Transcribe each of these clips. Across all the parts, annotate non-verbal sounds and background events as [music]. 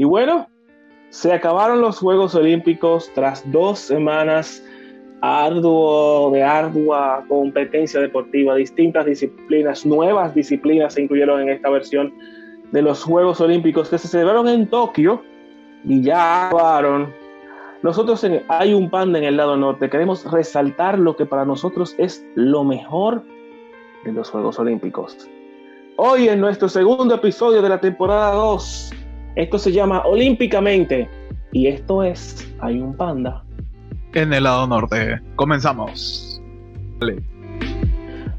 Y bueno, se acabaron los Juegos Olímpicos tras dos semanas arduo, de ardua competencia deportiva, distintas disciplinas, nuevas disciplinas se incluyeron en esta versión de los Juegos Olímpicos que se celebraron en Tokio y ya acabaron. Nosotros Hay un Panda en el lado norte queremos resaltar lo que para nosotros es lo mejor de los Juegos Olímpicos. Hoy en nuestro segundo episodio de la temporada 2 esto se llama Olímpicamente y esto es Hay un panda. En el lado norte. Comenzamos.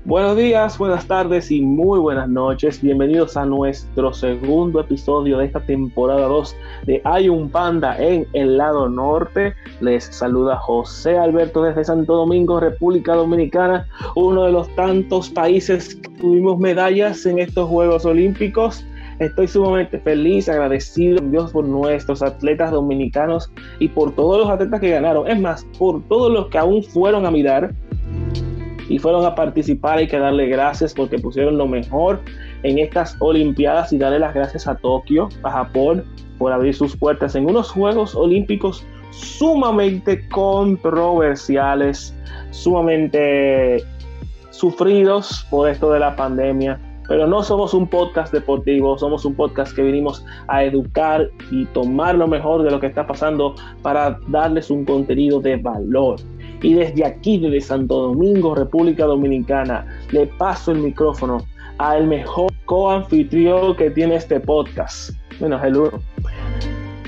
Buenos días, buenas tardes y muy buenas noches. Bienvenidos a nuestro segundo episodio de esta temporada 2 de Hay un panda en el lado norte. Les saluda José Alberto desde Santo Domingo, República Dominicana, uno de los tantos países que tuvimos medallas en estos Juegos Olímpicos. Estoy sumamente feliz, agradecido a Dios por nuestros atletas dominicanos y por todos los atletas que ganaron. Es más, por todos los que aún fueron a mirar y fueron a participar. Hay que darle gracias porque pusieron lo mejor en estas Olimpiadas y darle las gracias a Tokio, a Japón, por abrir sus puertas en unos Juegos Olímpicos sumamente controversiales, sumamente sufridos por esto de la pandemia pero no somos un podcast deportivo, somos un podcast que vinimos a educar y tomar lo mejor de lo que está pasando para darles un contenido de valor. Y desde aquí, desde Santo Domingo, República Dominicana, le paso el micrófono al mejor coanfitrión que tiene este podcast. Bueno, el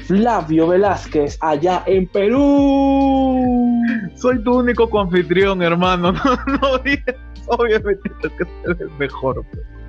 Flavio Velázquez, allá en Perú. Soy tu único coanfitrión, hermano. [laughs] No, no, obviamente que ser el mejor. Pues.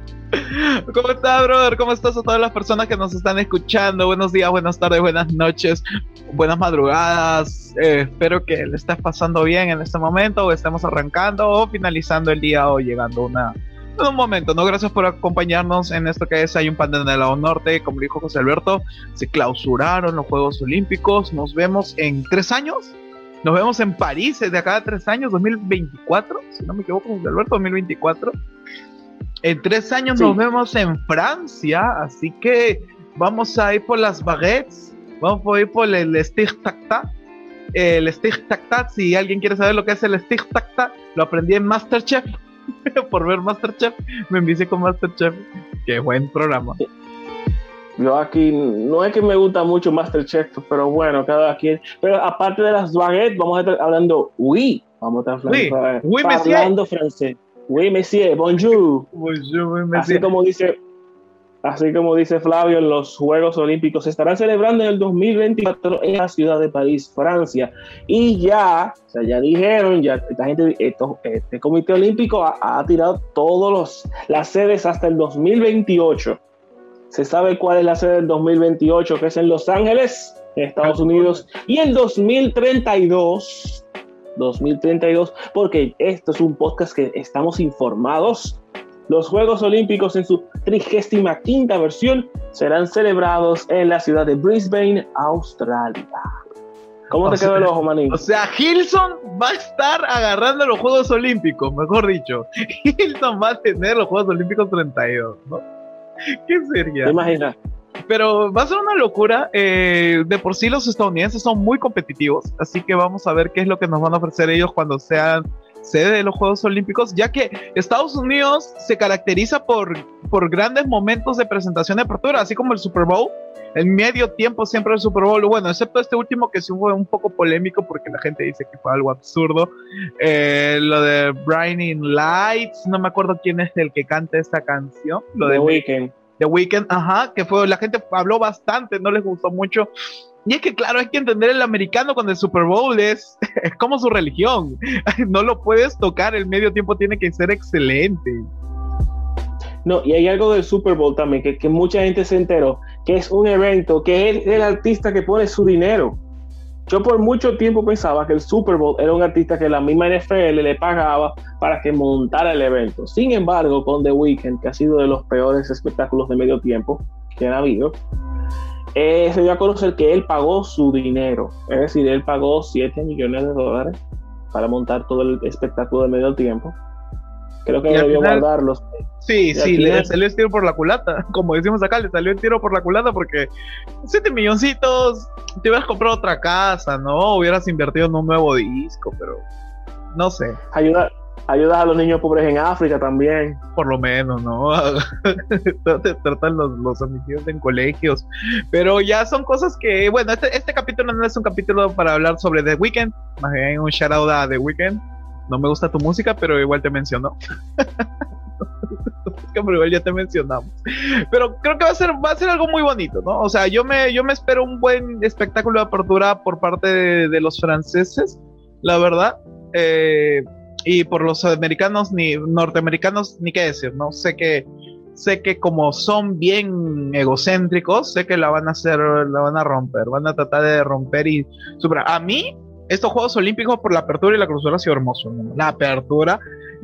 ¿Cómo estás, brother? ¿Cómo estás a todas las personas que nos están escuchando? Buenos días, buenas tardes, buenas noches, buenas madrugadas. Eh, espero que le estés pasando bien en este momento, o estemos arrancando o finalizando el día o llegando a una, un momento, ¿no? Gracias por acompañarnos en esto que es Hay un pan en el lado norte. Como dijo José Alberto, se clausuraron los Juegos Olímpicos. Nos vemos en tres años. Nos vemos en París de acá a tres años, 2024, si no me equivoco, José Alberto, 2024. En tres años nos vemos en Francia, así que vamos a ir por las baguettes, vamos a ir por el stick tac El stick tac si alguien quiere saber lo que es el stick tac lo aprendí en Masterchef, [laughs] por ver Masterchef, me envicié con Masterchef. Qué buen programa. Yo aquí, no es que me gusta mucho Masterchef, pero bueno, cada quien. Pero aparte de las baguettes, vamos a estar hablando, oui, vamos a estar hablando francés. Oui, monsieur, bonjour. Bonjour, monsieur. Así como dice, así como dice Flavio, los Juegos Olímpicos se estarán celebrando en el 2024 en la ciudad de París, Francia. Y ya, o sea, ya dijeron, ya esta gente, este Comité Olímpico ha, tirado todas las sedes hasta el 2028. Se sabe cuál es la sede del 2028, que es en Los Ángeles, en Estados Unidos, y el 2032 2032, porque esto es un podcast que estamos informados. Los Juegos Olímpicos en su 35 versión serán celebrados en la ciudad de Brisbane, Australia. ¿Cómo te quedó el ojo, manín? O sea, Hilson va a estar agarrando los Juegos Olímpicos, mejor dicho. [laughs] Hilson va a tener los Juegos Olímpicos 32, ¿no? ¿Qué sería? ¿Te imaginas? Pero va a ser una locura. Eh, de por sí los estadounidenses son muy competitivos, así que vamos a ver qué es lo que nos van a ofrecer ellos cuando sean sede de los Juegos Olímpicos, ya que Estados Unidos se caracteriza por, por grandes momentos de presentación de apertura, así como el Super Bowl. En medio tiempo siempre el Super Bowl, bueno, excepto este último que sí fue un poco polémico porque la gente dice que fue algo absurdo. Eh, lo de Brining Lights, no me acuerdo quién es el que canta esta canción. Lo de Weekend The Weeknd, ajá, que fue, la gente habló bastante, no les gustó mucho. Y es que, claro, hay que entender el americano con el Super Bowl es, [laughs] es como su religión. [laughs] No lo puedes tocar, el medio tiempo tiene que ser excelente. No, y hay algo del Super Bowl también, que, que mucha gente se enteró, que es un evento, que es el artista que pone su dinero. Yo por mucho tiempo pensaba que el Super Bowl era un artista que la misma NFL le pagaba para que montara el evento. Sin embargo, con The Weeknd, que ha sido de los peores espectáculos de medio tiempo que han habido, eh, se dio a conocer que él pagó su dinero. Es decir, él pagó 7 millones de dólares para montar todo el espectáculo de medio tiempo. Creo que debió guardarlos Sí, sí, le salió el tiro por la culata. [laughs] Como decimos acá, le salió el tiro por la culata porque 7 milloncitos, te hubieras comprado otra casa, ¿no? Hubieras invertido en un nuevo disco, pero no sé. Ayuda, ayudas a los niños pobres en África también. Por lo menos, ¿no? [laughs] Tratan los, los homicidios en colegios. Pero ya son cosas que, bueno, este, este capítulo no es un capítulo para hablar sobre The Weeknd, más bien un shout out a The Weeknd. No me gusta tu música, pero igual te mencionó. [laughs] pero igual ya te mencionamos. Pero creo que va a ser, va a ser algo muy bonito, ¿no? O sea, yo me, yo me espero un buen espectáculo de apertura por parte de, de los franceses, la verdad. Eh, y por los americanos ni norteamericanos ni qué decir, ¿no? Sé que sé que como son bien egocéntricos, sé que la van a hacer, la van a romper, van a tratar de romper y superar. A mí estos Juegos Olímpicos por la apertura y la clausura ha sido hermoso, ¿no? La apertura.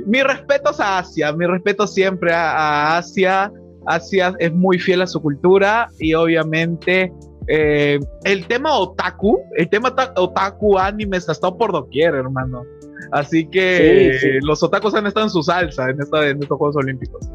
Mi respeto a Asia, mi respeto siempre a, Asia. Asia es muy fiel a su cultura y obviamente eh, el tema otaku, el tema otaku animes ha estado por doquier, hermano. Así que los otakus han estado en su salsa en, esta, en estos Juegos Olímpicos.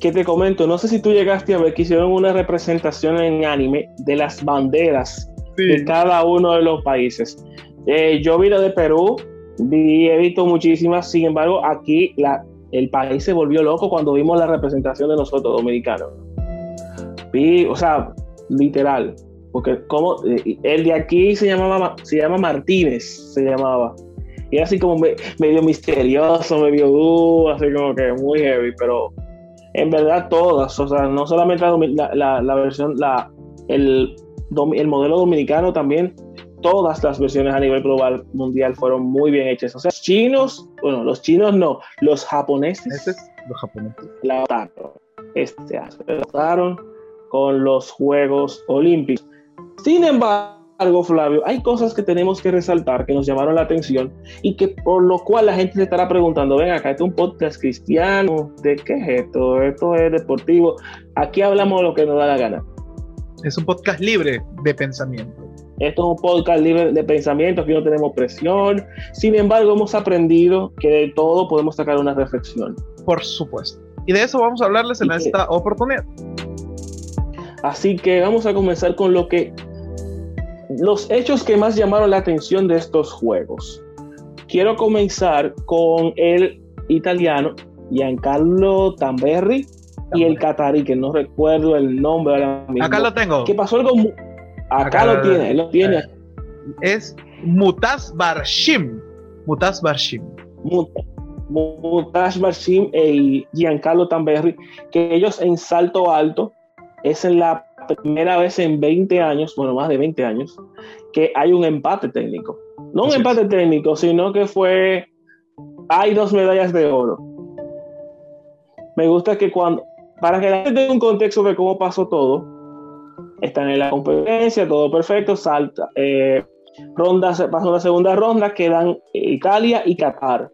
Que te comento, no sé si tú llegaste a ver que hicieron una representación en anime de las banderas de cada uno de los países. Eh, yo vi la de Perú, vi, he visto muchísimas, sin embargo, aquí la, el país se volvió loco cuando vimos la representación de nosotros, dominicanos. Vi, o sea, literal, porque como eh, el de aquí se llamaba, se llama Martínez, se llamaba y así como medio misterioso, medio duro, así como que muy heavy, pero en verdad todas, o sea, no solamente la, la, versión, la, el, el modelo dominicano también, todas las versiones a nivel global mundial fueron muy bien hechas. O sea, los chinos, bueno, los chinos no, los japoneses. los japoneses. La este, con los Juegos Olímpicos. Sin embargo, Flavio, hay cosas que tenemos que resaltar que nos llamaron la atención y que por lo cual la gente se estará preguntando, ven acá, esto es un podcast cristiano, ¿de qué es esto? Esto es deportivo. Aquí hablamos de lo que nos da la gana. Es un podcast libre de pensamiento. Esto es un podcast libre de pensamiento, aquí no tenemos presión. Sin embargo, hemos aprendido que de todo podemos sacar una reflexión. Por supuesto. Y de eso vamos a hablarles en esta oportunidad. Así que vamos a comenzar con lo que los hechos que más llamaron la atención de estos juegos. Quiero comenzar con el italiano Giancarlo Tamberri y el catarí, que no recuerdo el nombre ahora mismo. Acá lo tengo. ¿Qué pasó algo? Acá, lo tiene, lo tiene. Es Mutas Barshim. Mutas Barshim. Mutas Barshim y Giancarlo Tamberri, que ellos en salto alto es en la primera vez en 20 años, bueno, más de 20 años, que hay un empate técnico. No un empate técnico, sino que fue, hay dos medallas de oro. Me gusta que cuando, para que la gente tenga un contexto de cómo pasó todo, están en la competencia, todo perfecto, salta, eh, ronda, pasó la segunda ronda, quedan Italia y Qatar.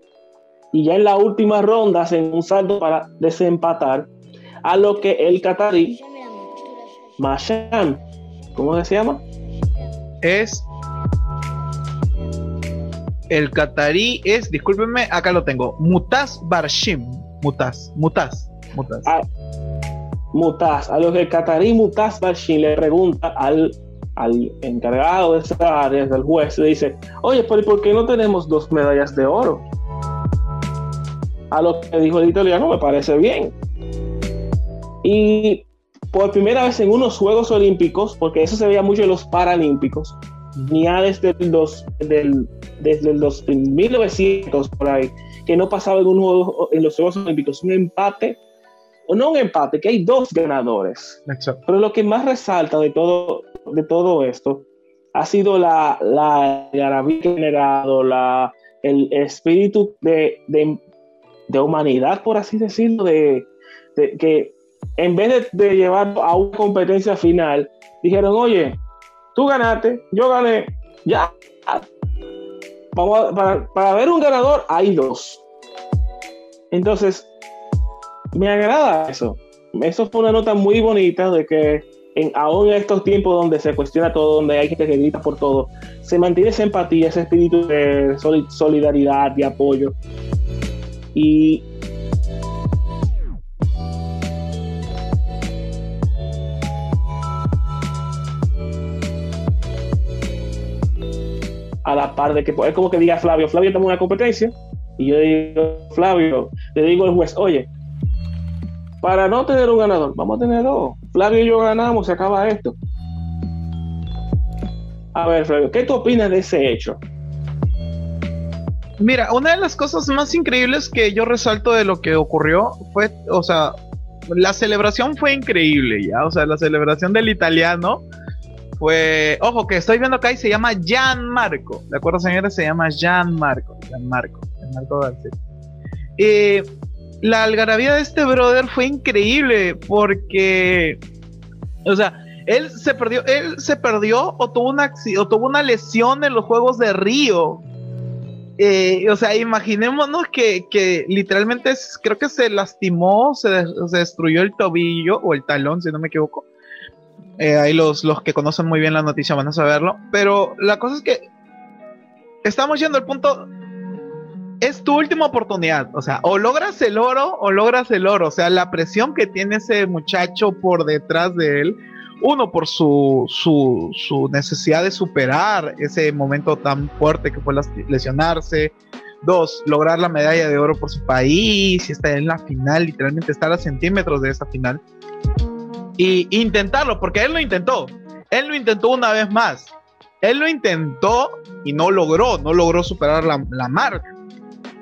Y ya en la última ronda hacen un salto para desempatar, a lo que el qatarí Masham. ¿Cómo se llama? Es. El catarí es, discúlpenme, acá lo tengo. Mutas Barshim. Mutas, Mutas, Ah, mutas. A lo que el catarí Mutas Barshim le pregunta al, al encargado de esa área, del juez, le dice: Oye, pero ¿por qué no tenemos dos medallas de oro? A lo que dijo el italiano, me parece bien. Y por primera vez en unos Juegos Olímpicos, porque eso se veía mucho en los Paralímpicos, ya desde, los, del, desde los 1900 por ahí, que no pasaba en, un en los Juegos Olímpicos un empate, o no un empate, que hay dos ganadores. Pero lo que más resalta de todo, de todo esto ha sido la, la generado, la, el espíritu de, de, humanidad, por así decirlo, de, de que en vez de, llevarlo a una competencia final, dijeron, oye, tú ganaste, yo gané, ya. para, ver un ganador hay dos. Entonces, me agrada eso. Eso fue una nota muy bonita de que aún en estos tiempos donde se cuestiona todo, donde hay gente que grita por todo, se mantiene esa empatía, ese espíritu de solidaridad, de apoyo. Y a la par de que es como que diga Flavio, Flavio estamos en una competencia y yo digo Flavio, le digo al juez, oye, para no tener un ganador, vamos a tener dos. Flavio y yo ganamos, se acaba esto. A ver, Flavio, ¿qué tú opinas de ese hecho? Mira, una de las cosas más increíbles que yo resalto de lo que ocurrió fue, o sea, la celebración fue increíble, ya, o sea, la celebración del italiano fue, ojo, que estoy viendo acá y se llama Gianmarco, ¿de acuerdo, señores? Se llama Gianmarco, Gianmarco, Gianmarco García. Y la algarabía de este brother fue increíble porque, o sea, él se perdió, él se perdió o tuvo una, o tuvo una lesión en los Juegos de Río eh, o sea, imaginémonos que, que, literalmente creo que se lastimó, se, destruyó el tobillo o el talón, si no me equivoco. Eh, ahí los, los que conocen muy bien la noticia van a saberlo. Pero la cosa es que estamos yendo al punto. Es tu última oportunidad. O sea, o logras el oro o logras el oro. O sea, la presión que tiene ese muchacho por detrás de él uno, por su, su, necesidad de superar ese momento tan fuerte que fue lesionarse. Dos, lograr la medalla de oro por su país y estar en la final, literalmente estar a centímetros de esa final. Y intentarlo, porque él lo intentó. Él lo intentó una vez más. Él lo intentó y no logró, no logró superar la, la marca.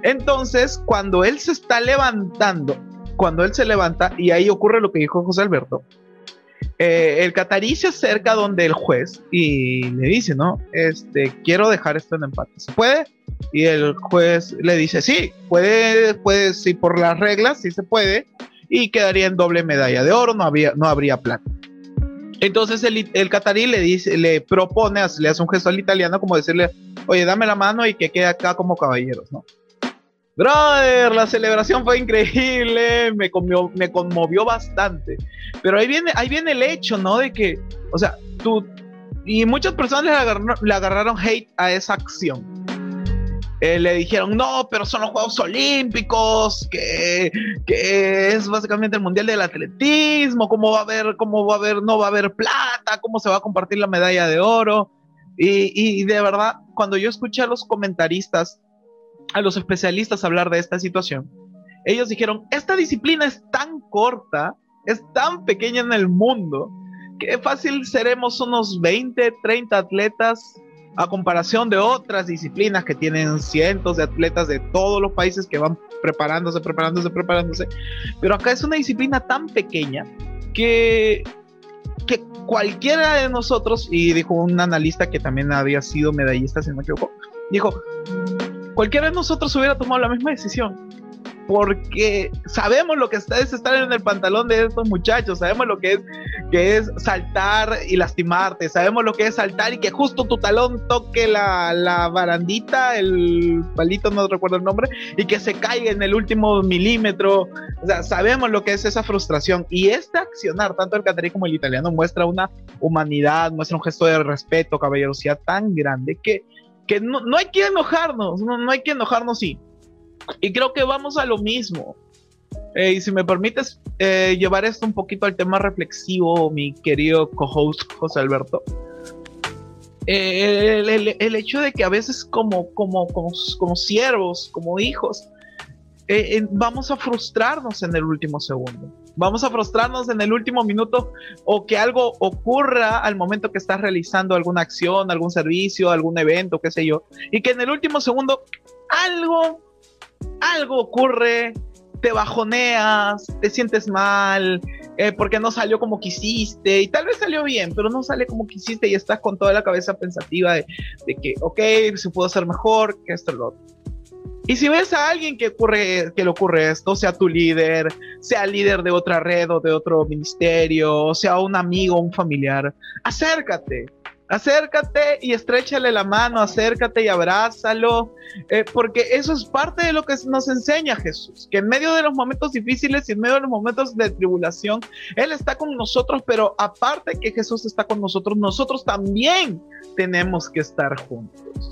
Entonces, cuando él se está levantando, cuando él se levanta, y ahí ocurre lo que dijo José Alberto, eh, el catarí se acerca donde el juez y le dice, ¿no? Este, quiero dejar esto en empate. ¿Se puede? Y el juez le dice, sí, puede, puede, sí, por las reglas, sí se puede. Y quedaría en doble medalla de oro, no, había, no habría plata. Entonces el, el catarí le dice, le propone, le hace un gesto al italiano como decirle, oye, dame la mano y que quede acá como caballeros, ¿no? Brother, la celebración fue increíble, me, me conmovió bastante. Pero ahí viene, ahí viene el hecho, ¿no? De que, o sea, tú, y muchas personas le, agarraron hate a esa acción. Eh, le dijeron, no, pero son los Juegos Olímpicos, que, que, es básicamente el Mundial del Atletismo, ¿cómo va a haber, cómo va a haber, no va a haber plata, cómo se va a compartir la medalla de oro? Y, y de verdad, cuando yo escuché a los comentaristas a los especialistas hablar de esta situación, ellos dijeron, esta disciplina es tan corta, es tan pequeña en el mundo, que fácil seremos unos 20, 30 atletas a comparación de otras disciplinas que tienen cientos de atletas de todos los países que van preparándose, preparándose, preparándose. Pero acá es una disciplina tan pequeña que, que cualquiera de nosotros, y dijo un analista que también había sido medallista, si no me equivoco, dijo, cualquiera de nosotros hubiera tomado la misma decisión. Porque sabemos lo que es estar en el pantalón de estos muchachos, sabemos lo que es, que es saltar y lastimarte, sabemos lo que es saltar y que justo tu talón toque la, la barandita, el palito, no recuerdo el nombre, y que se caiga en el último milímetro. O sea, sabemos lo que es esa frustración. Y este accionar, tanto el catarí como el italiano, muestra una humanidad, muestra un gesto de respeto, caballerosidad tan grande que que no, hay que enojarnos, no, hay que enojarnos, sí. Y creo que vamos a lo mismo. Eh, y si me permites eh, llevar esto un poquito al tema reflexivo, mi querido co-host José Alberto. Eh, el, hecho de que a veces como, como, como, como siervos, como hijos, vamos a frustrarnos en el último segundo vamos a frustrarnos en el último minuto o que algo ocurra al momento que estás realizando alguna acción, algún servicio, algún evento, qué sé yo, y que en el último segundo algo, algo ocurre, te bajoneas, te sientes mal, eh, porque no salió como quisiste, y tal vez salió bien, pero no sale como quisiste y estás con toda la cabeza pensativa de, que, ok, se pudo hacer mejor, que esto, lo otro. Y si ves a alguien que, ocurre, que le ocurre esto, sea tu líder, sea líder de otra red o de otro ministerio, sea un amigo, un familiar, acércate, acércate y estrechale la mano, acércate y abrázalo, eh, porque eso es parte de lo que nos enseña Jesús, que en medio de los momentos difíciles y en medio de los momentos de tribulación, Él está con nosotros, pero aparte que Jesús está con nosotros, nosotros también tenemos que estar juntos.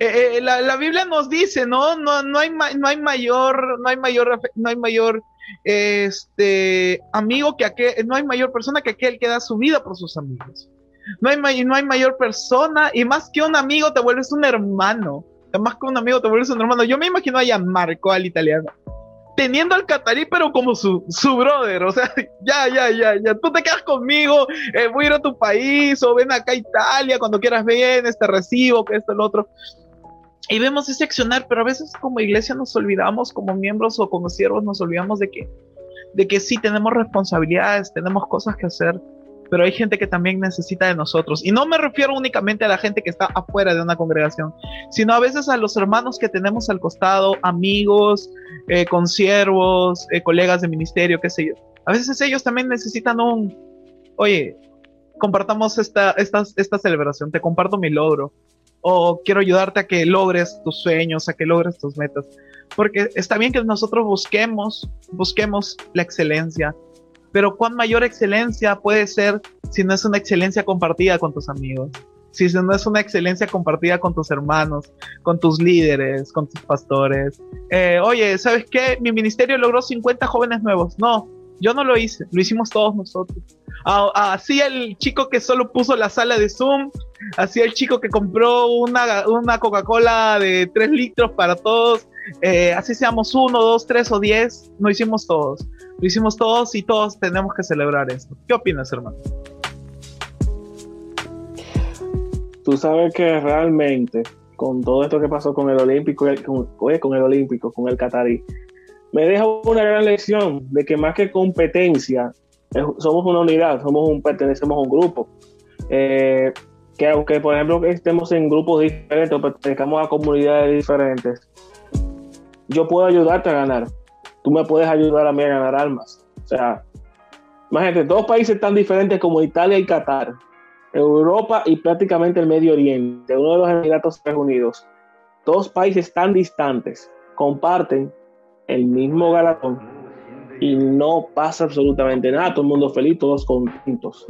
Eh, eh, la, Biblia nos dice, ¿no? No, no, hay, no hay mayor, no hay mayor, no hay mayor este amigo que aquel, no hay mayor persona que aquel que da su vida por sus amigos. no hay, no hay mayor persona y más que un amigo te vuelves un hermano. Más que un amigo te vuelves un hermano. Yo me imagino a Marco al italiano teniendo al catarí, pero como su, su brother, o sea, [laughs] ya, ya, ya, ya, tú te quedas conmigo, eh, voy a ir a tu país, o ven acá a Italia, cuando quieras vienes, te recibo, que esto, el otro. Y vemos ese accionar, pero a veces como iglesia nos olvidamos, como miembros o como siervos, nos olvidamos de que, de que sí tenemos responsabilidades, tenemos cosas que hacer, pero hay gente que también necesita de nosotros. Y no me refiero únicamente a la gente que está afuera de una congregación, sino a veces a los hermanos que tenemos al costado, amigos, eh, consiervos, eh, colegas de ministerio, qué sé yo. A veces ellos también necesitan un, oye, compartamos esta, esta, esta celebración, te comparto mi logro, o quiero ayudarte a que logres tus sueños, a que logres tus metas. Porque está bien que nosotros busquemos, busquemos la excelencia, pero cuán mayor excelencia puede ser si no es una excelencia compartida con tus amigos, si no es una excelencia compartida con tus hermanos, con tus líderes, con tus pastores. Eh, oye, ¿sabes qué? Mi ministerio logró 50 jóvenes nuevos. No, yo no lo hice, lo hicimos todos nosotros. Así el chico que solo puso la sala de Zoom, así el chico que compró una, una Coca-Cola de 3 litros para todos, eh, así seamos uno, dos, tres o diez, lo hicimos todos. Lo hicimos todos y todos tenemos que celebrar esto. ¿Qué opinas, hermano? Tú sabes que realmente, con todo esto que pasó con el Olímpico, con, con el Olímpico, con el Qatarí, me deja una gran lección de que más que competencia, somos una unidad, somos un, pertenecemos a un grupo. Eh, que aunque, por ejemplo, estemos en grupos diferentes o pertenezcamos a comunidades diferentes, yo puedo ayudarte a ganar. Tú me puedes ayudar a mí a ganar almas. O sea, imagínate, dos países tan diferentes como Italia y Qatar, Europa y prácticamente el Medio Oriente, uno de los Emiratos Unidos, dos países tan distantes comparten el mismo galatón y no pasa absolutamente nada, todo el mundo feliz, todos contentos.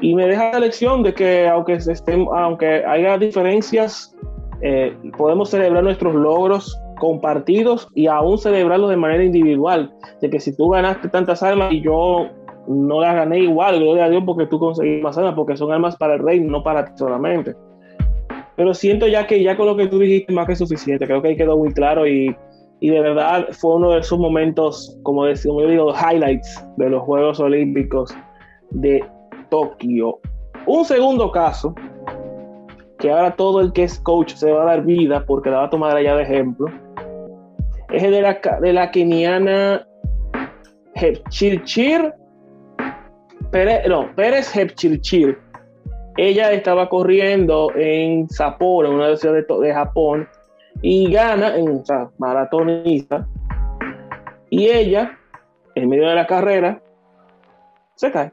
Y me deja la lección de que aunque, estén, aunque haya diferencias, eh, podemos celebrar nuestros logros compartidos y aún celebrarlos de manera individual. De que si tú ganaste tantas almas y yo no las gané igual, gloria a Dios porque tú conseguiste más almas, porque son almas para el reino, no para ti solamente. Pero siento ya que ya con lo que tú dijiste más que suficiente, creo que ahí quedó muy claro y, y de verdad fue uno de esos momentos, como, decimos, yo digo, highlights de los Juegos Olímpicos de Tokio. Un segundo caso, que ahora todo el que es coach se va a dar vida porque la va a tomar allá de ejemplo, es de la, de la keniana Hepchirchir Pérez, no, Pérez Hepchirchir. Ella estaba corriendo en Sapporo, en una ciudad de, de Japón, y gana en o sea, maratonista. Y ella, en medio de la carrera, se cae.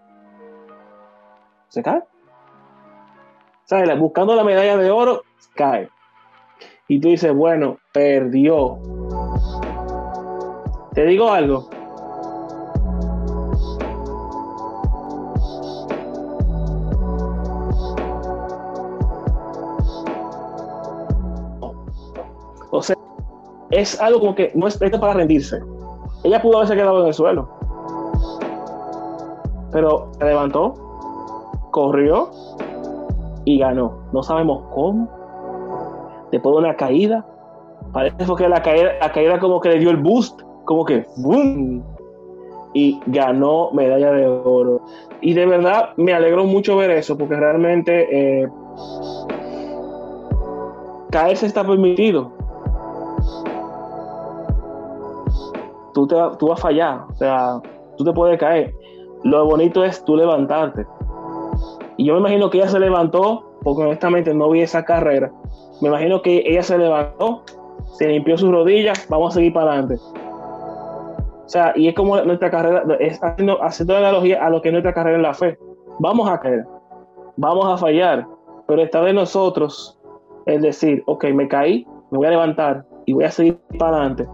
Se cae. ¿Sabes? Buscando la medalla de oro, cae. Y tú dices, bueno, perdió. Te digo algo. Es algo como que no es para rendirse. Ella pudo haberse quedado en el suelo. Pero se levantó, corrió y ganó. No sabemos cómo. Después de una caída. Parece que la caída, la caída como que le dio el boost como que ¡boom! y ganó medalla de oro. Y de verdad me alegró mucho ver eso, porque realmente eh, caerse está permitido. Tú, te, tú vas a fallar, o sea, tú te puedes caer. Lo bonito es tú levantarte. Y yo me imagino que ella se levantó, porque honestamente no vi esa carrera. Me imagino que ella se levantó, se limpió sus rodillas, vamos a seguir para adelante. O sea, y es como nuestra carrera, es haciendo, analogía a lo que es nuestra carrera en la fe. Vamos a caer, vamos a fallar, pero está de nosotros es decir, ok, me caí, me voy a levantar y voy a seguir para adelante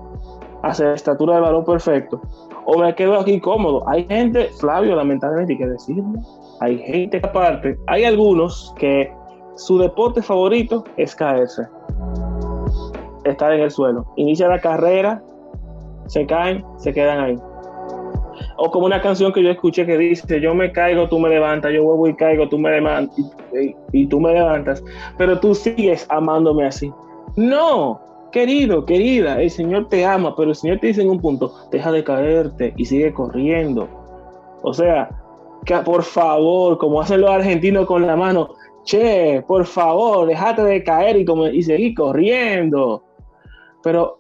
hacia la estatura del balón perfecto. O me quedo aquí cómodo. Hay gente, Flavio, lamentablemente, hay que decirlo, hay gente aparte, hay algunos que su deporte favorito es caerse, estar en el suelo. Inicia la carrera se caen, se quedan ahí. O como una canción que yo escuché que dice, yo me caigo, tú me levantas, yo vuelvo y caigo, tú me levantas y, y tú me levantas, pero tú sigues amándome así. No, querido, querida, el Señor te ama, pero el Señor te dice en un punto, deja de caerte y sigue corriendo. O sea, que por favor, como hacen los argentinos con la mano, che, por favor, déjate de caer y, como, y seguir corriendo. Pero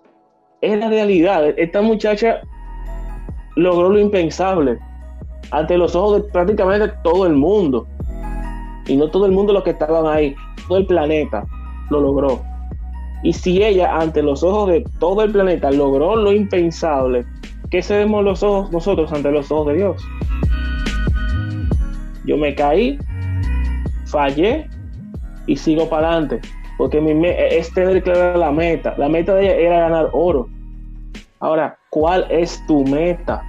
es la realidad. Esta muchacha logró lo impensable ante los ojos de prácticamente todo el mundo. Y no todo el mundo los que estaban ahí, todo el planeta lo logró. Y si ella ante los ojos de todo el planeta logró lo impensable, ¿qué seremos los ojos nosotros ante los ojos de Dios? Yo me caí, fallé y sigo para adelante. Porque mi es tener clara la meta. La meta de ella era ganar oro. Ahora, ¿cuál es tu meta?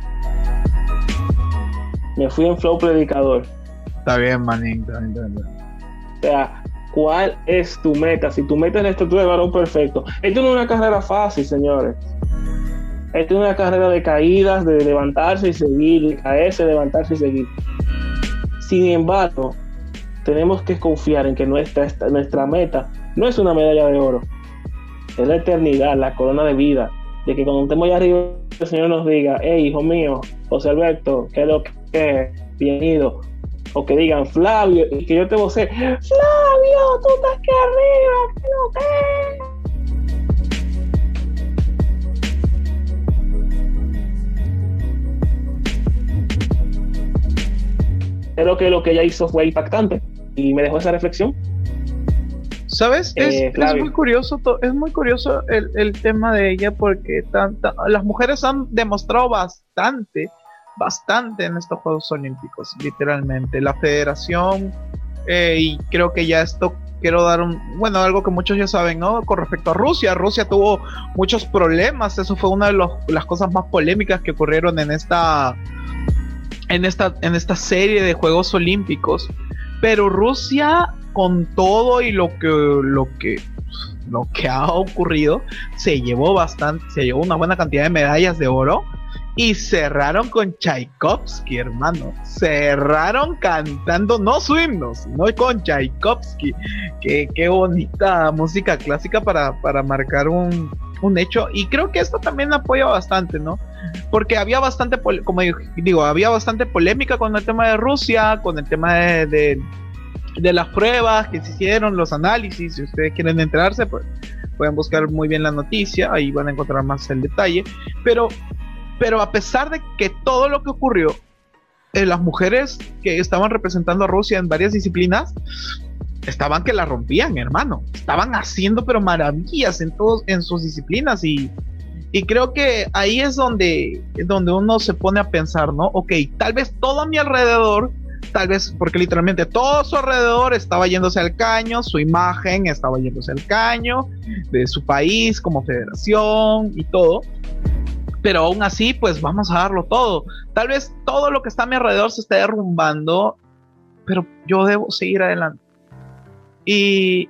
Me fui en flow predicador. Está bien, manín. O sea, ¿cuál es tu meta? Si tu meta es la estructura de varón perfecto. Esto no es una carrera fácil, señores. Esto es una carrera de caídas, de levantarse y seguir, de caerse, levantarse y seguir. Sin embargo, tenemos que confiar en que nuestra, nuestra meta no es una medalla de oro, es la eternidad, la corona de vida, de que cuando estemos allá arriba el Señor nos diga, hey, hijo mío, José Alberto, ¿qué lo que? Bienvenido. O que digan, Flavio, y que yo te voce, Flavio, tú estás aquí arriba, ¿qué lo que Creo que lo que ella hizo fue impactante y me dejó esa reflexión. ¿Sabes? Es, eh, muy curioso, es muy curioso el, tema de ella porque las mujeres han demostrado bastante, bastante en estos Juegos Olímpicos, literalmente. La federación, eh, y creo que ya esto quiero dar un, bueno, algo que muchos ya saben, ¿no? Con respecto a Rusia, Rusia tuvo muchos problemas, eso fue una de las cosas más polémicas que ocurrieron en esta, en esta, en esta serie de Juegos Olímpicos. Pero Rusia, con todo y lo que, lo que, lo que ha ocurrido, se llevó bastante, se llevó una buena cantidad de medallas de oro. Y cerraron con Tchaikovsky, hermano. Cerraron cantando no su himno, sino con Tchaikovsky. Qué, qué bonita música clásica para, para marcar un, un hecho. Y creo que esto también apoya bastante, ¿no? Porque había bastante, como digo, había bastante polémica con el tema de Rusia, con el tema de, de, las pruebas que se hicieron, los análisis. Si ustedes quieren enterarse, pues pueden buscar muy bien la noticia, ahí van a encontrar más el detalle. Pero, pero a pesar de que todo lo que ocurrió, eh, las mujeres que estaban representando a Rusia en varias disciplinas, estaban que la rompían, hermano. Estaban haciendo pero maravillas en todos en sus disciplinas y, y creo que ahí es donde, donde uno se pone a pensar, ¿no? Ok, tal vez todo a mi alrededor, tal vez porque literalmente todo su alrededor estaba yéndose al caño, su imagen estaba yéndose al caño de su país como federación y todo. Pero aún así, pues vamos a darlo todo. Tal vez todo lo que está a mi alrededor se esté derrumbando, pero yo debo seguir adelante. Y,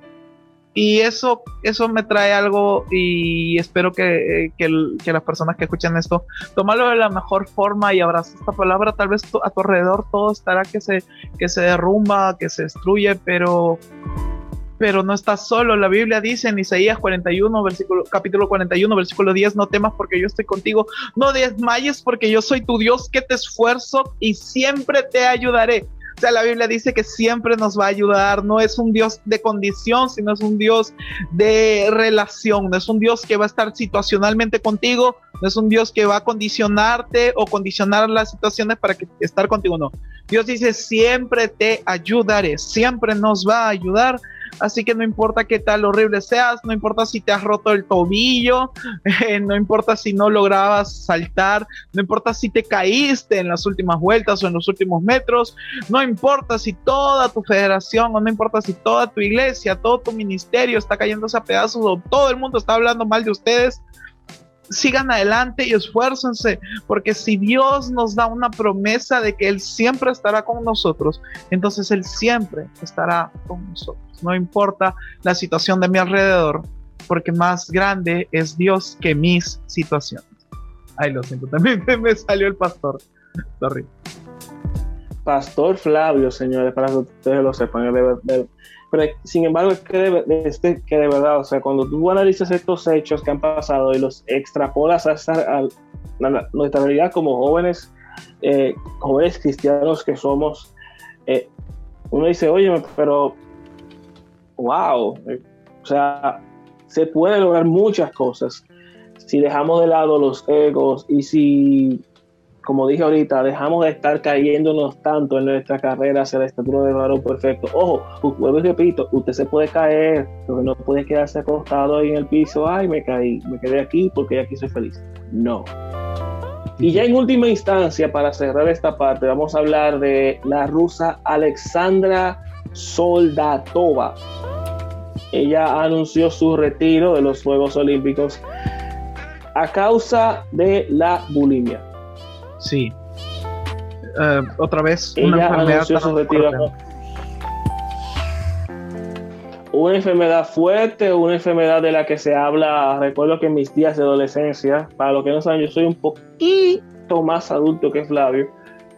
y eso, eso me trae algo y espero que, las personas que escuchan esto tomarlo de la mejor forma y abrazar esta palabra. Tal vez a tu alrededor todo estará que se, que se derrumba, que se destruye, pero, pero no estás solo. La Biblia dice en Isaías 41, versículo, capítulo 41, versículo 10, no temas porque yo estoy contigo, no desmayes porque yo soy tu Dios que te esfuerzo y siempre te ayudaré. O sea, la Biblia dice que siempre nos va a ayudar, no es un Dios de condición, sino es un Dios de relación, no es un Dios que va a estar situacionalmente contigo, no es un Dios que va a condicionarte o condicionar las situaciones para que estar contigo, no. Dios dice, siempre te ayudaré, siempre nos va a ayudar Así que no importa qué tal horrible seas, no importa si te has roto el tobillo, [laughs] no importa si no lograbas saltar, no importa si te caíste en las últimas vueltas o en los últimos metros, no importa si toda tu federación o no importa si toda tu iglesia, todo tu ministerio está cayéndose a pedazos o todo el mundo está hablando mal de ustedes, sigan adelante y esfuércense, porque si Dios nos da una promesa de que Él siempre estará con nosotros, entonces Él siempre estará con nosotros. No importa la situación de mi alrededor, porque más grande es Dios que mis situaciones. Ay, lo siento, también [laughs] me salió el pastor. Sorry. Pastor Flavio, señores, para que ustedes lo sepan. Pero sin embargo, es que de, que de verdad, o sea, cuando tú analizas estos hechos que han pasado y los extrapolas a, nuestra realidad como jóvenes, eh, jóvenes cristianos que somos, eh, uno dice, oye, pero, wow, eh, o sea, se puede lograr muchas cosas. Si dejamos de lado los egos y si como dije ahorita, dejamos de estar cayéndonos tanto en nuestra carrera hacia la estatura del varón perfecto. Ojo, vuelvo y repito, usted se puede caer, pero no puede quedarse acostado ahí en el piso, ay, me caí, me quedé aquí porque aquí soy feliz. No. Y ya en última instancia, para cerrar esta parte, vamos a hablar de la rusa Alexandra Soldatova. Ella anunció su retiro de los Juegos Olímpicos a causa de la bulimia. Sí. Uh, otra vez, una enfermedad. Una enfermedad fuerte, una enfermedad de la que se habla. Recuerdo que en mis días de adolescencia, para los que no saben, yo soy un poquito más adulto que Flavio,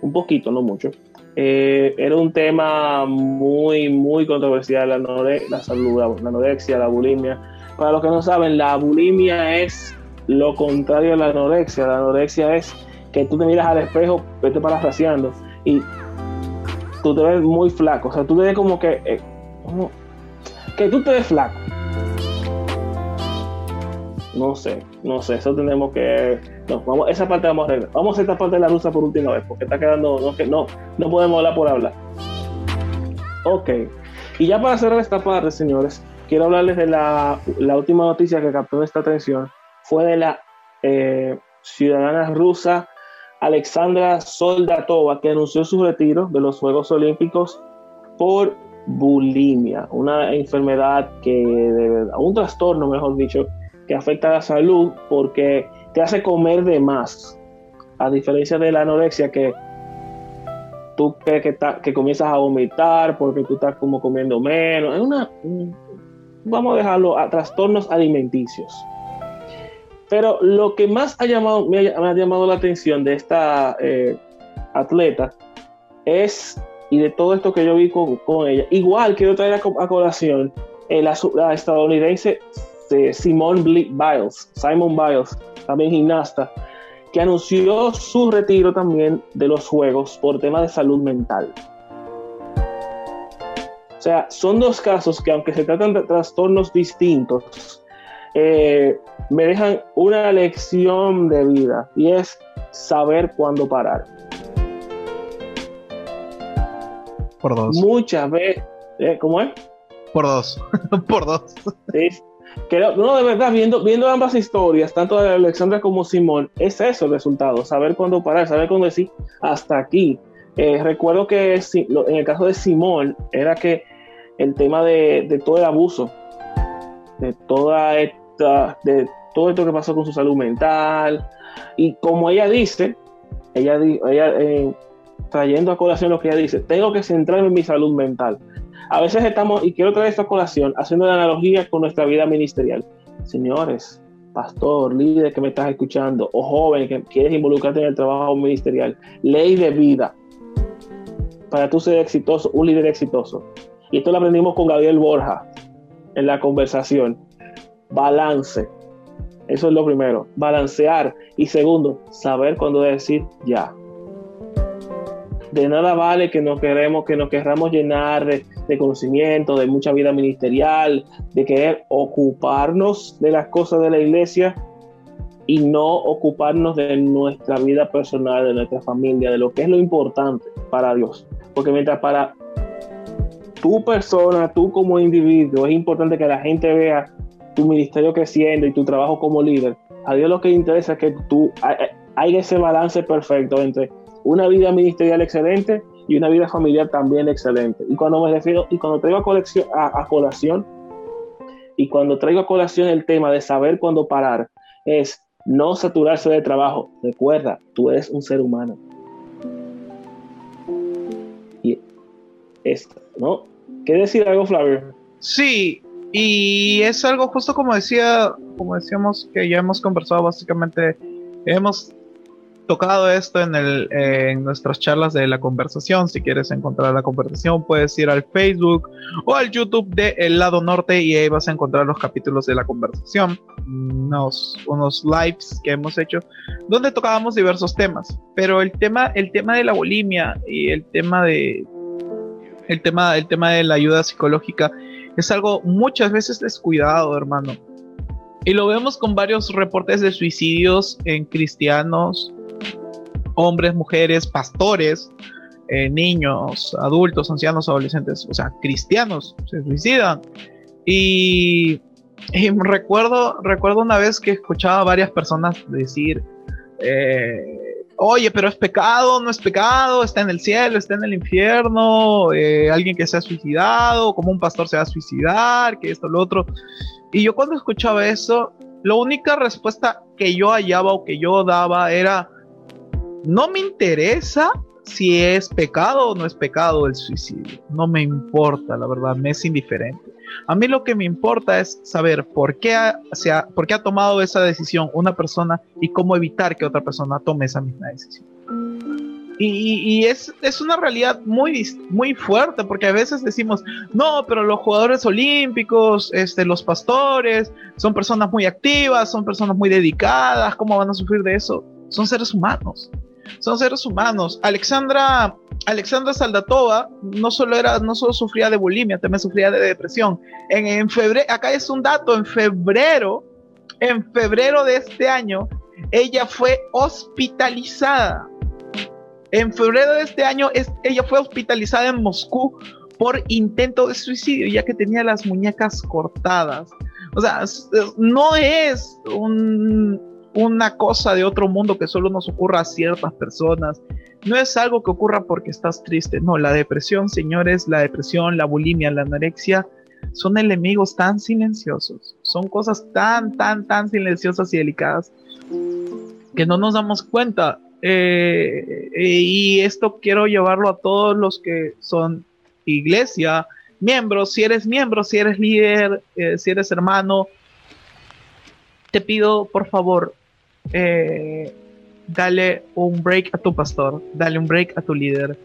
un poquito, no mucho. Eh, era un tema muy, muy controversial, la, la salud, la anorexia, la bulimia. Para los que no saben, la bulimia es lo contrario a la anorexia. La anorexia es que tú te miras al espejo, vete parafraseando, y tú te ves muy flaco. O sea, tú te ves como que. Eh, que tú te ves flaco. No sé, no sé, eso tenemos que. No, vamos, esa parte vamos a arreglar. Vamos a esta parte de la rusa por última vez, porque está quedando. No, no, no podemos hablar por hablar. Ok. Y ya para cerrar esta parte, señores, quiero hablarles de la, la última noticia que captó esta atención. Fue de la eh, ciudadana rusa Alexandra Soldatova, que anunció su retiro de los Juegos Olímpicos por bulimia, una enfermedad que, un trastorno, mejor dicho, que afecta a la salud porque te hace comer de más. A diferencia de la anorexia, que tú crees que, que comienzas a vomitar porque tú estás como comiendo menos. Es una, vamos a dejarlo a trastornos alimenticios. Pero lo que más ha llamado, me, ha, llamado la atención de esta eh, atleta es, y de todo esto que yo vi con, ella, igual quiero traer a, colación eh, la, estadounidense eh, Simone Biles, Simon Biles, también gimnasta, que anunció su retiro también de los Juegos por tema de salud mental. O sea, son dos casos que aunque se tratan de trastornos distintos, eh, me dejan una lección de vida y es saber cuándo parar. Por dos. Muchas veces, ¿eh? ¿cómo es? Por dos, [laughs] por dos. Sí. no, de verdad, viendo, viendo ambas historias, tanto de Alexandra como Simón, es eso el resultado, saber cuándo parar, saber cuándo decir hasta aquí. Eh, recuerdo que en el caso de Simón era que el tema de, de todo el abuso, de toda de todo esto que pasó con su salud mental. Y como ella dice, ella, ella eh, trayendo a colación lo que ella dice, tengo que centrarme en mi salud mental. A veces estamos, y quiero traer esta colación, haciendo la analogía con nuestra vida ministerial. Señores, pastor, líder que me estás escuchando, o joven que quieres involucrarte en el trabajo ministerial, ley de vida para tú ser exitoso, un líder exitoso. Y esto lo aprendimos con Gabriel Borja en la conversación balance. Eso es lo primero, balancear. Y segundo, saber cuándo decir ya. De nada vale que nos queremos, que nos querramos llenar de, de, conocimiento, de mucha vida ministerial, de querer ocuparnos de las cosas de la iglesia y no ocuparnos de nuestra vida personal, de nuestra familia, de lo que es lo importante para Dios. Porque mientras para tu persona, tú como individuo, es importante que la gente vea tu ministerio creciendo y tu trabajo como líder, a Dios lo que interesa es que tú hay ese balance perfecto entre una vida ministerial excelente y una vida familiar también excelente. Y cuando me refiero, y cuando traigo a, a, colación, y cuando traigo a colación el tema de saber cuándo parar, es no saturarse de trabajo. Recuerda, tú eres un ser humano. Y esto, ¿no? ¿Qué decir algo, Flavio? Sí, y es algo justo como decía, como decíamos que ya hemos conversado básicamente, hemos tocado esto en, el, en nuestras charlas de la conversación. Si quieres encontrar la conversación, puedes ir al Facebook o al YouTube de El Lado Norte y ahí vas a encontrar los capítulos de la conversación, unos, unos lives que hemos hecho donde tocábamos diversos temas. Pero el tema, el tema de la bulimia y el tema de el tema, el tema de la ayuda psicológica es algo muchas veces descuidado, hermano. Y lo vemos con varios reportes de suicidios en cristianos, hombres, mujeres, pastores, eh, niños, adultos, ancianos, adolescentes, o sea, cristianos se suicidan. Y, recuerdo, recuerdo una vez que escuchaba a varias personas decir, eh, oye, pero es pecado, no es pecado, está en el cielo, está en el infierno, eh, alguien que se ha suicidado, como un pastor se va a suicidar, que esto, lo otro. Y yo cuando escuchaba eso, la única respuesta que yo hallaba o que yo daba era, no me interesa si es pecado o no es pecado el suicidio. No me importa, la verdad, me es indiferente. A mí lo que me importa es saber por qué ha, por qué ha tomado esa decisión una persona y cómo evitar que otra persona tome esa misma decisión. Y, es, es, una realidad muy, muy fuerte porque a veces decimos, no, pero los jugadores olímpicos, este, los pastores, son personas muy activas, son personas muy dedicadas, ¿cómo van a sufrir de eso? Son seres humanos son seres humanos. Alexandra, Alexandra Saldatova no solo era, no solo sufría de bulimia, también sufría de depresión. En, en febrero, acá es un dato, en febrero, en febrero de este año, ella fue hospitalizada. En febrero de este año, es, ella fue hospitalizada en Moscú por intento de suicidio, ya que tenía las muñecas cortadas. O sea, no es un, una cosa de otro mundo que solo nos ocurra a ciertas personas. No es algo que ocurra porque estás triste. No, la depresión, señores, la depresión, la bulimia, la anorexia, son enemigos tan silenciosos. Son cosas tan, tan, tan silenciosas y delicadas que no nos damos cuenta. Eh, y esto quiero llevarlo a todos los que son iglesia, miembros, si eres miembro, si eres líder, eh, si eres hermano, te pido por favor, eh, dale un break a tu pastor, dale un break a tu líder.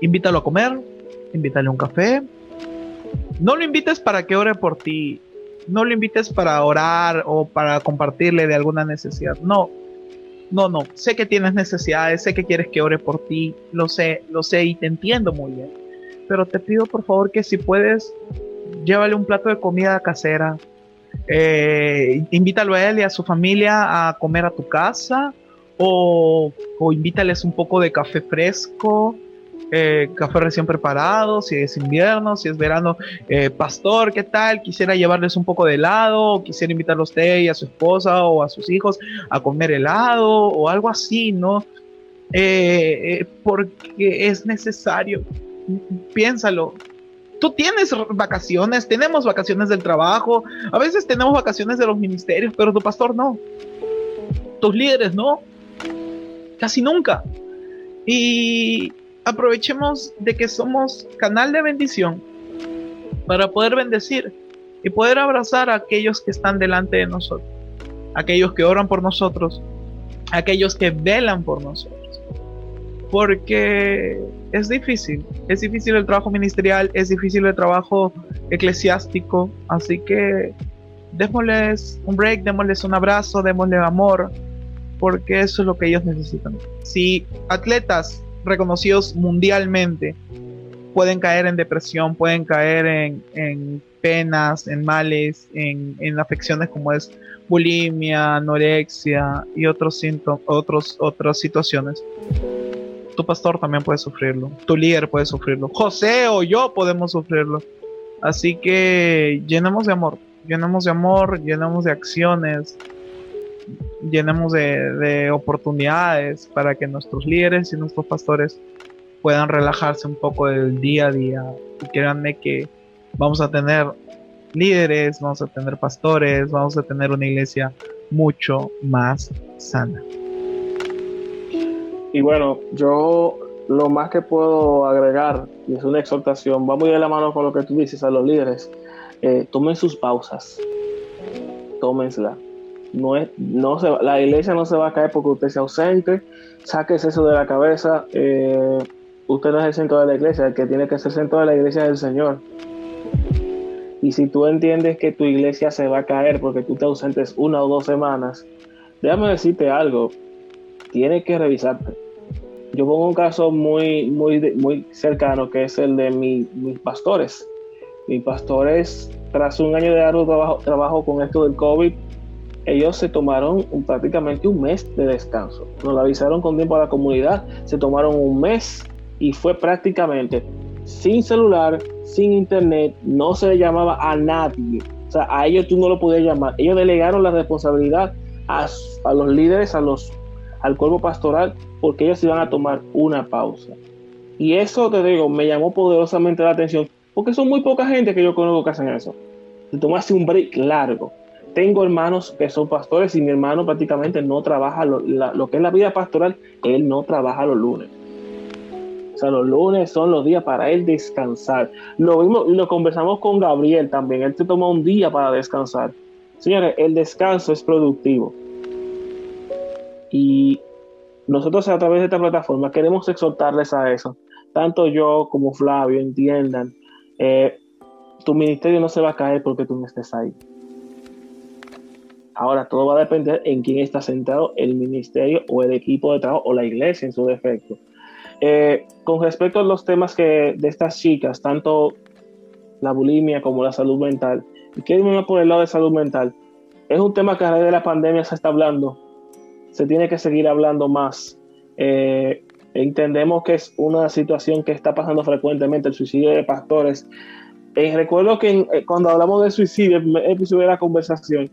Invítalo a comer, invítale un café. No lo invites para que ore por ti, no lo invites para orar o para compartirle de alguna necesidad. No, no, no. Sé que tienes necesidades, sé que quieres que ore por ti, lo sé, lo sé y te entiendo muy bien. Pero te pido por favor que si puedes, llévale un plato de comida casera, eh, invítalo a él y a su familia a comer a tu casa o, invítales un poco de café fresco, eh, café recién preparado, si es invierno, si es verano, eh, pastor, ¿qué tal? Quisiera llevarles un poco de helado, quisiera invitarlo a usted y a su esposa o a sus hijos a comer helado o algo así, ¿no? porque es necesario, piénsalo, Tú tienes vacaciones, tenemos vacaciones del trabajo, a veces tenemos vacaciones de los ministerios, pero tu pastor no. Tus líderes no. Casi nunca. Y aprovechemos de que somos canal de bendición para poder bendecir y poder abrazar a aquellos que están delante de nosotros, aquellos que oran por nosotros, aquellos que velan por nosotros porque es difícil, es difícil el trabajo ministerial, es difícil el trabajo eclesiástico, así que démosles un break, démosles un abrazo, démosles amor, porque eso es lo que ellos necesitan. Si atletas reconocidos mundialmente pueden caer en depresión, pueden caer en, penas, en males, en, en, afecciones como es bulimia, anorexia y otros síntomas, otros, otras situaciones tu pastor también puede sufrirlo, tu líder puede sufrirlo, José o yo podemos sufrirlo. Así que llenemos de amor, llenemos de amor, llenemos de acciones, llenemos de, oportunidades para que nuestros líderes y nuestros pastores puedan relajarse un poco del día a día. Y créanme que vamos a tener líderes, vamos a tener pastores, vamos a tener una iglesia mucho más sana. Y bueno, yo lo más que puedo agregar, y es una exhortación, va muy de la mano con lo que tú dices a los líderes, eh, tomen sus pausas, tómensla, no es, no se, la iglesia no se va a caer porque usted sea ausente, sáquese eso de la cabeza. Eh, usted no es el centro de la iglesia, el que tiene que ser centro de la iglesia es el Señor. Y si tú entiendes que tu iglesia se va a caer porque tú te ausentes una o dos semanas, déjame decirte algo, tienes que revisarte. Yo pongo un caso muy, muy, muy cercano que es el de mis pastores. Mis pastores, tras un año de arduo trabajo, trabajo con esto del COVID, ellos se tomaron prácticamente un mes de descanso. Nos lo avisaron con tiempo a la comunidad, se tomaron un mes y fue prácticamente sin celular, sin internet, no se le llamaba a nadie. O sea, a ellos tú no lo podías llamar. Ellos delegaron la responsabilidad a, los líderes, a los, al cuerpo pastoral, porque ellos iban a tomar una pausa. Y eso, te digo, me llamó poderosamente la atención, porque son muy poca gente que yo conozco que hacen eso. Se tomarse un break largo. Tengo hermanos que son pastores y mi hermano prácticamente no trabaja lo, lo que es la vida pastoral, él no trabaja los lunes. O sea, los lunes son los días para él descansar. Lo vimos, lo conversamos con Gabriel también. Él se toma un día para descansar. Señores, el descanso es productivo. Y nosotros a través de esta plataforma queremos exhortarles a eso. Tanto yo como Flavio entiendan, eh, tu ministerio no se va a caer porque tú no estés ahí. Ahora, todo va a depender en quién está sentado el ministerio o el equipo de trabajo o la iglesia en su defecto. Eh, con respecto a los temas que de estas chicas, tanto la bulimia como la salud mental, y quiero irme por el lado de salud mental, es un tema que a raíz de la pandemia se está hablando, se tiene que seguir hablando más. Eh, entendemos que es una situación que está pasando frecuentemente, el suicidio de pastores. Eh, recuerdo que cuando hablamos de suicidio, el episodio de la conversación,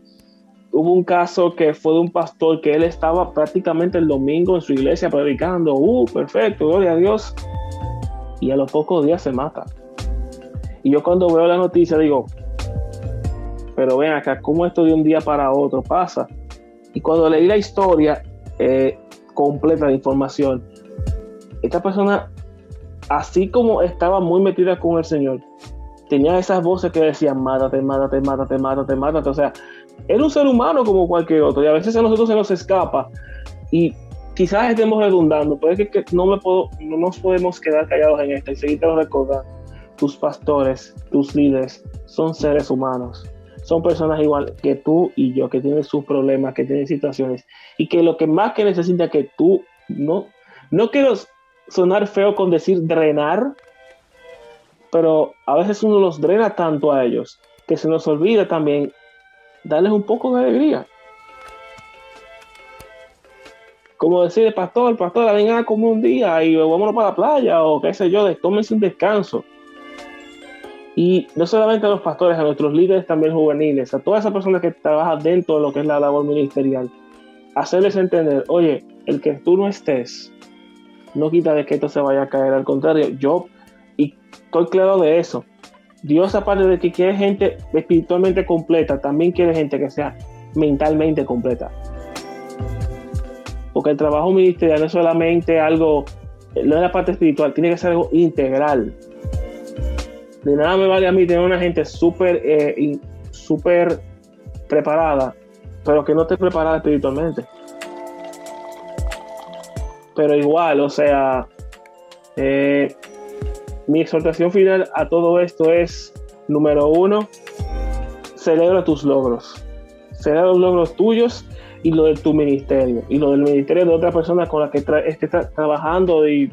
hubo un caso que fue de un pastor que él estaba prácticamente el domingo en su iglesia predicando, uh, perfecto, gloria a Dios, y a los pocos días se mata. Y yo cuando veo la noticia digo, pero ven acá, ¿cómo esto de un día para otro pasa? Y cuando leí la historia eh, completa de información, esta persona, así como estaba muy metida con el Señor, tenía esas voces que decían, mátate, mátate, mátate, mátate, mátate. O sea, era un ser humano como cualquier otro y a veces a nosotros se nos escapa y quizás estemos redundando, pero es que, no, me puedo, no nos podemos quedar callados en esto y seguirte recordando. Tus pastores, tus líderes son seres humanos, son personas igual que tú y yo, que tienen sus problemas, que tienen situaciones y que lo que más que necesita que tú, no, no quiero sonar feo con decir drenar, pero a veces uno los drena tanto a ellos que se nos olvida también darles un poco de alegría. Como decir, pastor, pastor, venga a comer un día y vámonos para la playa o qué sé yo, tómense un descanso. Y no solamente a los pastores, a nuestros líderes también juveniles, a todas esas personas que trabajan dentro de lo que es la labor ministerial, hacerles entender, oye, el que tú no estés, no quita de que esto se vaya a caer, al contrario, yo y estoy claro de eso. Dios, aparte de que quiere gente espiritualmente completa, también quiere gente que sea mentalmente completa. Porque el trabajo ministerial no es solamente algo, no es la parte espiritual, tiene que ser algo integral. De nada me vale a mí tener una gente súper eh, preparada, pero que no esté preparada espiritualmente. Pero igual, o sea, eh, mi exhortación final a todo esto es, número uno, celebra tus logros. Celebra los logros tuyos y lo de tu ministerio. Y lo del ministerio de otra persona con la que estés trabajando. Y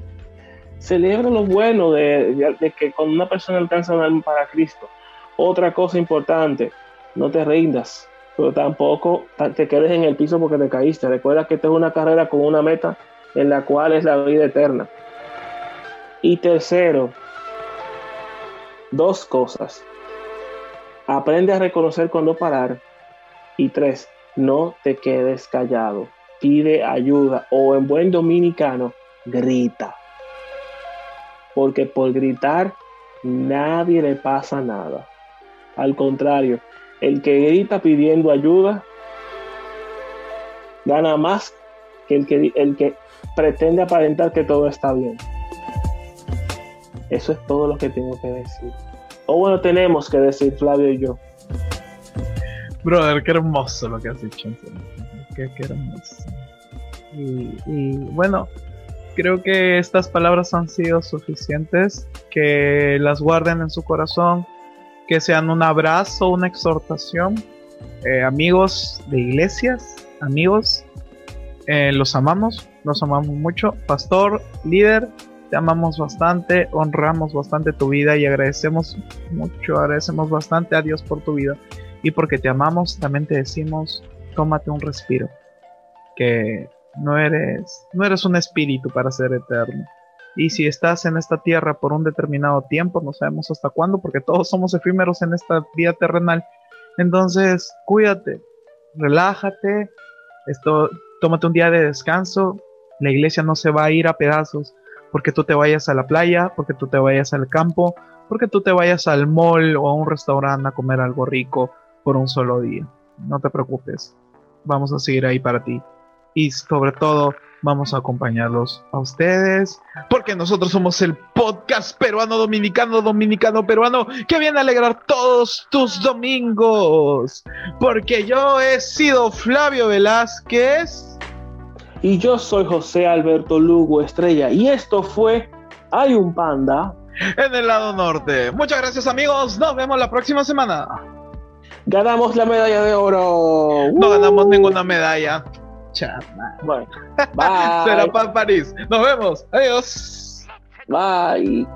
celebra lo bueno de, que cuando una persona alcanza un alma para Cristo. Otra cosa importante, no te rindas, pero tampoco te quedes en el piso porque te caíste. Recuerda que esta es una carrera con una meta en la cual es la vida eterna. Y tercero, dos cosas. Aprende a reconocer cuando parar. Y tres, no te quedes callado. Pide ayuda o en buen dominicano, grita. Porque por gritar nadie le pasa nada. Al contrario, el que grita pidiendo ayuda gana más que el que, el que pretende aparentar que todo está bien. Eso es todo lo que tengo que decir. O bueno, tenemos que decir Flavio y yo. Brother, qué hermoso lo que has dicho. Qué, hermoso. Y, y, bueno, creo que estas palabras han sido suficientes. Que las guarden en su corazón. Que sean un abrazo, una exhortación. Eh, amigos de iglesias, amigos, eh, los amamos, los amamos mucho. Pastor, líder, te amamos bastante, honramos bastante tu vida y agradecemos mucho, agradecemos bastante a Dios por tu vida. Y porque te amamos, también te decimos, tómate un respiro, que no eres, no eres un espíritu para ser eterno. Y si estás en esta tierra por un determinado tiempo, no sabemos hasta cuándo, porque todos somos efímeros en esta vida terrenal. Entonces, cuídate, relájate, esto, tómate un día de descanso. La iglesia no se va a ir a pedazos porque tú te vayas a la playa, porque tú te vayas al campo, porque tú te vayas al mall o a un restaurante a comer algo rico por un solo día. No te preocupes, vamos a seguir ahí para ti. Y sobre todo, vamos a acompañarlos a ustedes, porque nosotros somos el podcast peruano, dominicano, dominicano, peruano, que viene a alegrar todos tus domingos. Porque yo he sido Flavio Velázquez. Y yo soy José Alberto Lugo Estrella. Y esto fue Hay un panda. En el lado norte. Muchas gracias amigos. Nos vemos la próxima semana. Ganamos la medalla de oro. No ganamos ninguna medalla. Chama. Bueno, [laughs] bye. Será para París. Nos vemos. Adiós. Bye.